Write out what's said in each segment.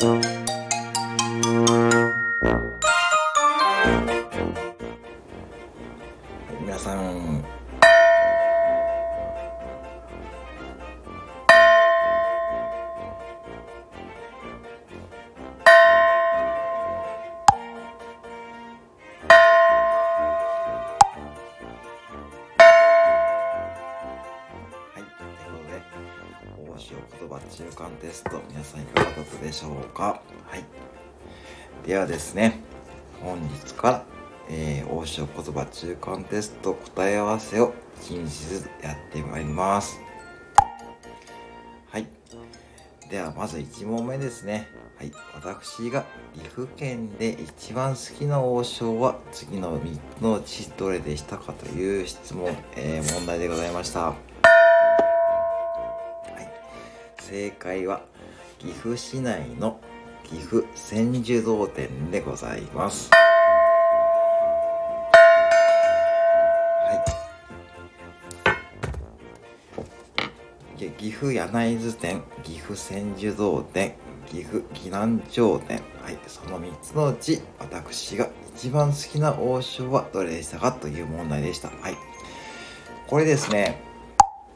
皆さん言葉中間テスト、皆さんいかがだったでしょうか？はい。ではですね、本日から、えー、大塩言葉中間テスト答え合わせを1日ずやってまいります。はい。では、まず1問目ですね。はい。私が岐阜県で一番好きな王将は次の3つのうちどれでしたかという質問、えー問題でございました。正解は岐阜市内の岐阜千寿堂店でございます。岐阜柳津店、岐阜千寿堂店、岐阜岐南町店。はい。その3つのうち、私が一番好きな王将はどれでしたかという問題でした。はい。これですね、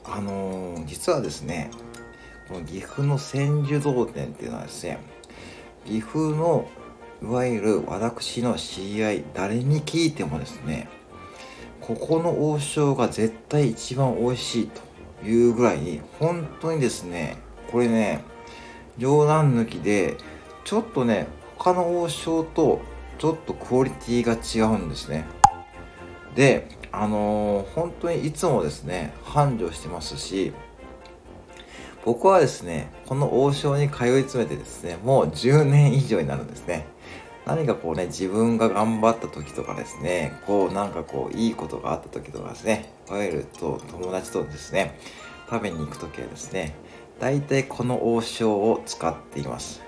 あのー実はですね、この岐阜の千寿堂店っていうのはですね、岐阜のいわゆる私の知り合い誰に聞いてもですねここの王将が絶対一番美味しいというぐらい本当にですねこれね冗談抜きでちょっとね他の王将とちょっとクオリティが違うんですね。であのー本当にいつもですね繁盛してますし僕はですね、この王将に通い詰めてですね、もう10年以上になるんですね。何かこうね、自分が頑張った時とかですね、こうなんかこういいことがあった時とかですね、いわゆると友達とですね、食べに行く時はですね、大体この王将を使っています。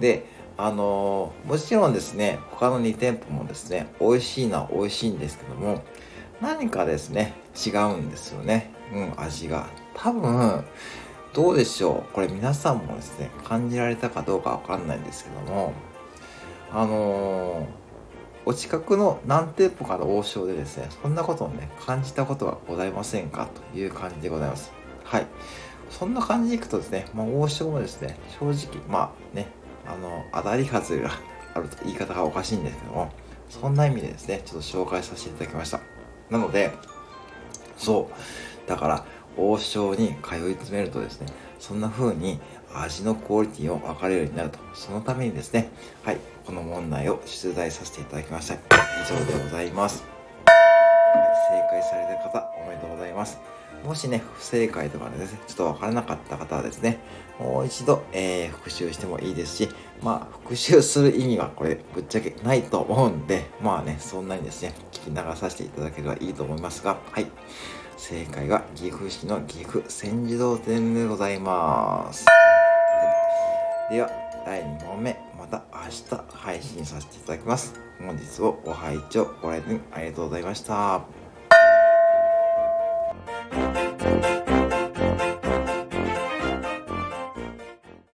で、あのーもちろんですね、他の2店舗もですね、美味しいのは美味しいんですけども、何かですね、違うんですよね。うん、味が。多分、どうでしょう。これ皆さんもですね、感じられたかどうかわかんないんですけども、あのーお近くの何店舗かの王将でですね、そんなことをね、感じたことはございませんか？という感じでございます。はい。そんな感じでいくとですね、まあ、王将もですね、正直、まあね、あの、当たり外れが あると言い方がおかしいんですけども、そんな意味でですね、ちょっと紹介させていただきました。なので、そう。だから、王将に通い詰めるとですね、そんな風に味のクオリティを分かれるようになると。そのためにですね、はい、この問題を出題させていただきました。以上でございます。はい、正解された方、おめでとうございます。もしね、不正解とかでですね、ちょっとわからなかった方はですね、もう一度、えー復習してもいいですし、まあ、復習する意味はこれ、ぶっちゃけないと思うんで、まあね、そんなにですね、聞き流させていただければいいと思いますが、はい。正解は岐阜市の岐阜千寿堂店でございます。では、第2問目、また明日配信させていただきます。本日をご拝聴ご来店ありがとうございました。